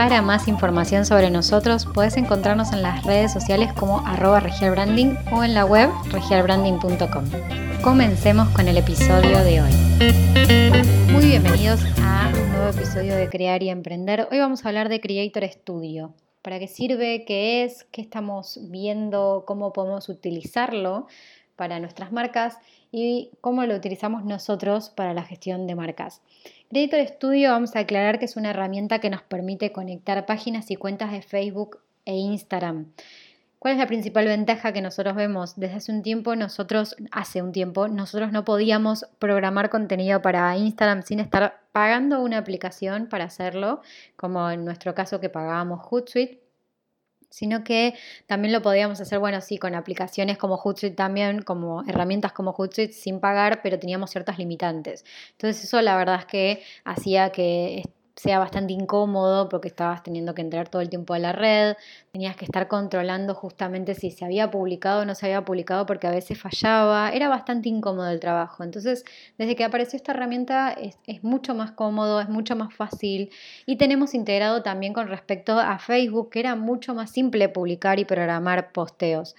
Para más información sobre nosotros puedes encontrarnos en las redes sociales como arroba regialbranding o en la web regialbranding.com. Comencemos con el episodio de hoy. Muy bienvenidos a un nuevo episodio de Crear y Emprender. Hoy vamos a hablar de Creator Studio. ¿Para qué sirve? ¿Qué es? ¿Qué estamos viendo? ¿Cómo podemos utilizarlo para nuestras marcas? Y cómo lo utilizamos nosotros para la gestión de marcas. Creator Studio vamos a aclarar que es una herramienta que nos permite conectar páginas y cuentas de Facebook e Instagram. ¿Cuál es la principal ventaja que nosotros vemos? Desde hace un tiempo, nosotros, hace un tiempo, nosotros no podíamos programar contenido para Instagram sin estar pagando una aplicación para hacerlo, como en nuestro caso que pagábamos Hootsuite sino que también lo podíamos hacer, bueno, sí, con aplicaciones como Hootsuite también, como herramientas como Hootsuite sin pagar, pero teníamos ciertas limitantes. Entonces eso la verdad es que hacía que sea bastante incómodo porque estabas teniendo que entrar todo el tiempo a la red, tenías que estar controlando justamente si se había publicado o no se había publicado porque a veces fallaba, era bastante incómodo el trabajo. Entonces, desde que apareció esta herramienta es, mucho más cómodo, es mucho más fácil y tenemos integrado también con respecto a Facebook que era mucho más simple publicar y programar posteos.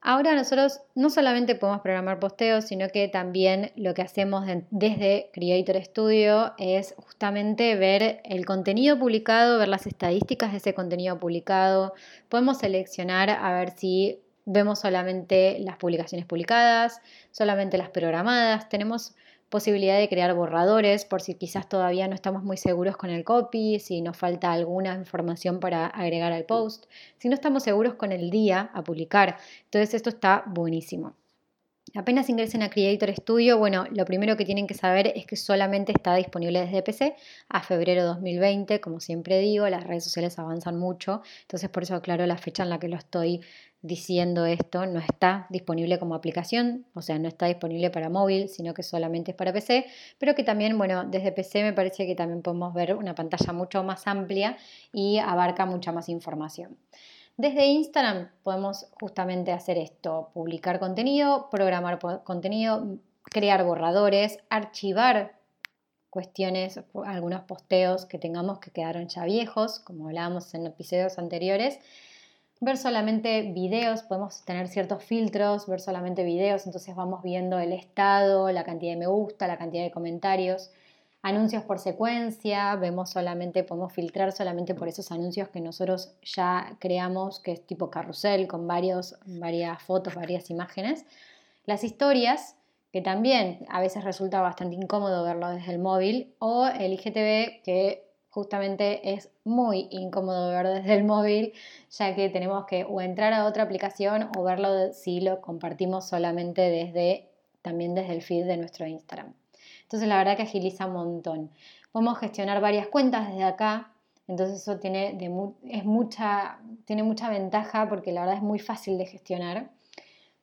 Ahora nosotros no solamente podemos programar posteos, sino que también lo que hacemos desde Creator Studio es justamente ver el contenido publicado, ver las estadísticas de ese contenido publicado. Podemos seleccionar a ver si vemos solamente las publicaciones publicadas, solamente las programadas. Tenemos posibilidad de crear borradores por si quizás todavía no estamos muy seguros con el copy, si nos falta alguna información para agregar al post, si no estamos seguros con el día a publicar. Entonces esto está buenísimo. Apenas ingresen a Creator Studio, bueno, lo primero que tienen que saber es que solamente está disponible desde PC a febrero 2020. Como siempre digo, las redes sociales avanzan mucho, entonces por eso aclaro la fecha en la que lo estoy diciendo esto, no está disponible como aplicación, o sea, no está disponible para móvil, sino que solamente es para PC, pero que también, bueno, desde PC me parece que también podemos ver una pantalla mucho más amplia y abarca mucha más información. Desde Instagram podemos justamente hacer esto, publicar contenido, programar contenido, crear borradores, archivar cuestiones, algunos posteos que tengamos que quedaron ya viejos, como hablábamos en episodios anteriores, ver solamente videos, podemos tener ciertos filtros, ver solamente videos, entonces vamos viendo el estado, la cantidad de me gusta, la cantidad de comentarios, anuncios por secuencia, vemos solamente, podemos filtrar solamente por esos anuncios que nosotros ya creamos, que es tipo carrusel, con varios, varias fotos, varias imágenes. Las historias, que también a veces resulta bastante incómodo verlo desde el móvil, o el IGTV, que justamente es muy incómodo ver desde el móvil, ya que tenemos que o entrar a otra aplicación o verlo si lo compartimos solamente desde también desde el feed de nuestro Instagram. Entonces la verdad que agiliza un montón. Podemos gestionar varias cuentas desde acá, entonces eso tiene, es mucha, tiene mucha ventaja porque la verdad es muy fácil de gestionar.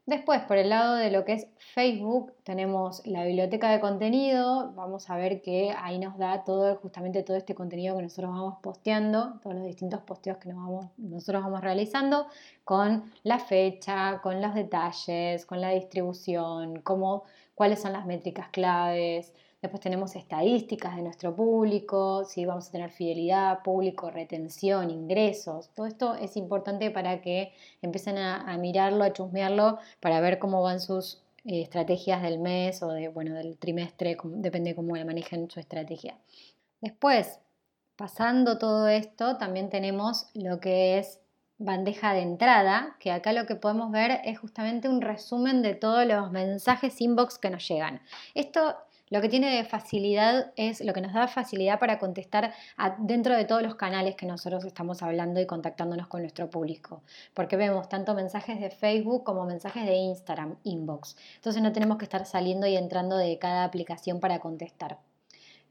Después, por el lado de lo que es Facebook, tenemos la biblioteca de contenido. Vamos a ver que ahí nos da todo, justamente todo este contenido que nosotros vamos posteando, todos los distintos posteos que nosotros vamos realizando, con la fecha, con los detalles, con la distribución, cuáles son las métricas claves, Después tenemos estadísticas de nuestro público, si vamos a tener fidelidad, público, retención, ingresos. Todo esto es importante para que empiecen a, mirarlo, a chusmearlo, para ver cómo van sus eh, estrategias del mes o de, bueno, del trimestre, depende de cómo manejen su estrategia. Después, pasando todo esto, también tenemos lo que es bandeja de entrada, que acá lo que podemos ver es justamente un resumen de todos los mensajes inbox que nos llegan. Esto lo que tiene de facilidad es lo que nos da facilidad para contestar dentro de todos los canales que nosotros estamos hablando y contactándonos con nuestro público. Porque vemos tanto mensajes de Facebook como mensajes de Instagram, inbox. Entonces no tenemos que estar saliendo y entrando de cada aplicación para contestar.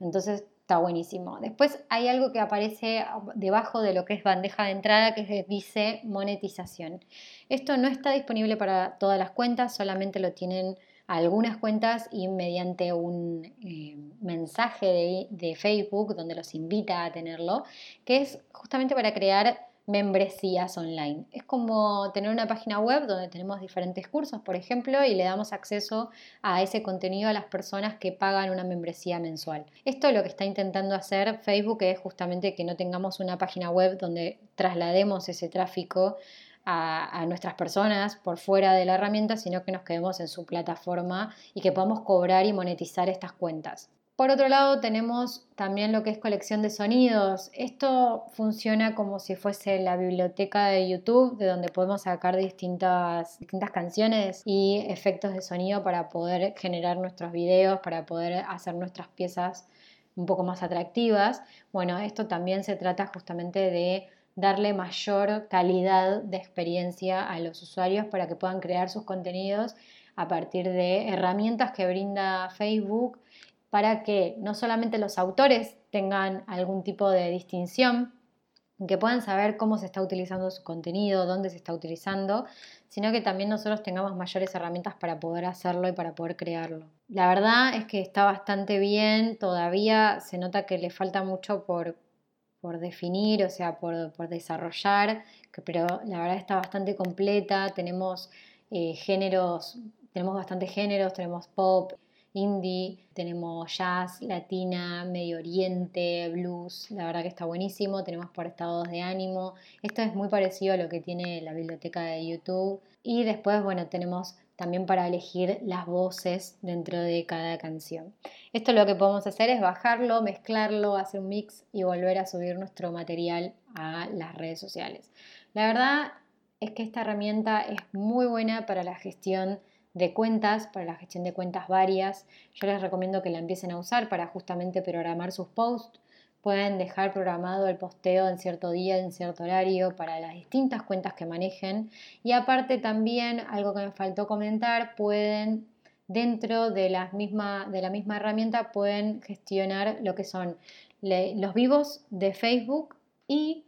Entonces está buenísimo. Después hay algo que aparece debajo de lo que es bandeja de entrada que dice monetización. Esto no está disponible para todas las cuentas, solamente lo tienen algunas cuentas y mediante un eh, mensaje de, Facebook donde los invita a tenerlo, que es justamente para crear membresías online. Es como tener una página web donde tenemos diferentes cursos, por ejemplo, y le damos acceso a ese contenido a las personas que pagan una membresía mensual. Esto lo que está intentando hacer Facebook es justamente que no tengamos una página web donde traslademos ese tráfico a, nuestras personas por fuera de la herramienta, sino que nos quedemos en su plataforma y que podamos cobrar y monetizar estas cuentas. Por otro lado, tenemos también lo que es colección de sonidos. Esto funciona como si fuese la biblioteca de YouTube, de donde podemos sacar distintas, distintas canciones y efectos de sonido para poder generar nuestros videos, para poder hacer nuestras piezas un poco más atractivas. Bueno, esto también se trata justamente de darle mayor calidad de experiencia a los usuarios para que puedan crear sus contenidos a partir de herramientas que brinda Facebook para que no solamente los autores tengan algún tipo de distinción, que puedan saber cómo se está utilizando su contenido, dónde se está utilizando, sino que también nosotros tengamos mayores herramientas para poder hacerlo y para poder crearlo. La verdad es que está bastante bien, todavía se nota que le falta mucho por, por definir, o sea, por, desarrollar, pero la verdad está bastante completa, tenemos eh, géneros, tenemos bastantes géneros, tenemos pop, indie, tenemos jazz, latina, Medio Oriente, blues, la verdad que está buenísimo, tenemos por estados de ánimo, esto es muy parecido a lo que tiene la biblioteca de YouTube y después, bueno, tenemos también para elegir las voces dentro de cada canción. Esto lo que podemos hacer es bajarlo, mezclarlo, hacer un mix y volver a subir nuestro material a las redes sociales. La verdad es que esta herramienta es muy buena para la gestión de cuentas, para la gestión de cuentas varias. Yo les recomiendo que la empiecen a usar para justamente programar sus posts Pueden dejar programado el posteo en cierto día, en cierto horario, para las distintas cuentas que manejen. Y aparte también, algo que me faltó comentar, pueden dentro de la misma, de la misma herramienta, pueden gestionar lo que son los vivos de Facebook y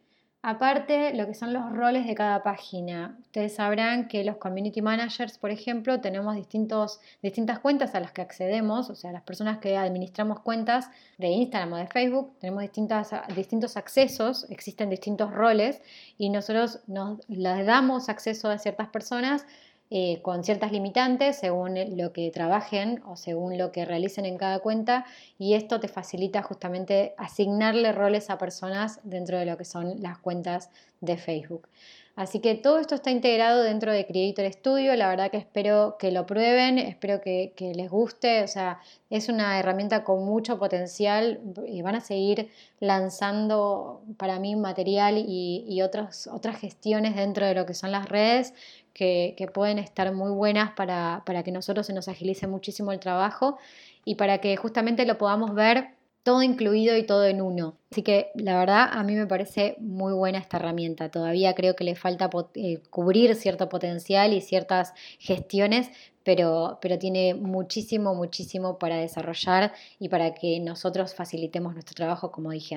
Aparte, lo que son los roles de cada página. Ustedes sabrán que los community managers, por ejemplo, tenemos distintos, distintas cuentas a las que accedemos, o sea, las personas que administramos cuentas de Instagram o de Facebook, tenemos distintas, distintos accesos, existen distintos roles y nosotros nos les damos acceso a ciertas personas eh, con ciertas limitantes según lo que trabajen o según lo que realicen en cada cuenta y esto te facilita justamente asignarle roles a personas dentro de lo que son las cuentas de Facebook. Así que todo esto está integrado dentro de Creator Studio. La verdad que espero que lo prueben, espero que, les guste. O sea, es una herramienta con mucho potencial y van a seguir lanzando para mí material y, otras gestiones dentro de lo que son las redes que, pueden estar muy buenas para, para que nosotros se nos agilice muchísimo el trabajo y para que justamente lo podamos ver todo incluido y todo en uno. Así que la verdad a mí me parece muy buena esta herramienta. Todavía creo que le falta eh, cubrir cierto potencial y ciertas gestiones, pero, pero tiene muchísimo, muchísimo para desarrollar y para que nosotros facilitemos nuestro trabajo como dije.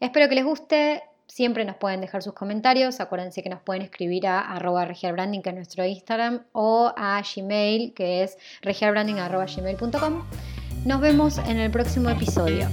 Espero que les guste. Siempre nos pueden dejar sus comentarios. Acuérdense que nos pueden escribir a arroba regialbranding, que es nuestro Instagram, o a Gmail, que es regialbranding.gmail.com. Nos vemos en el próximo episodio.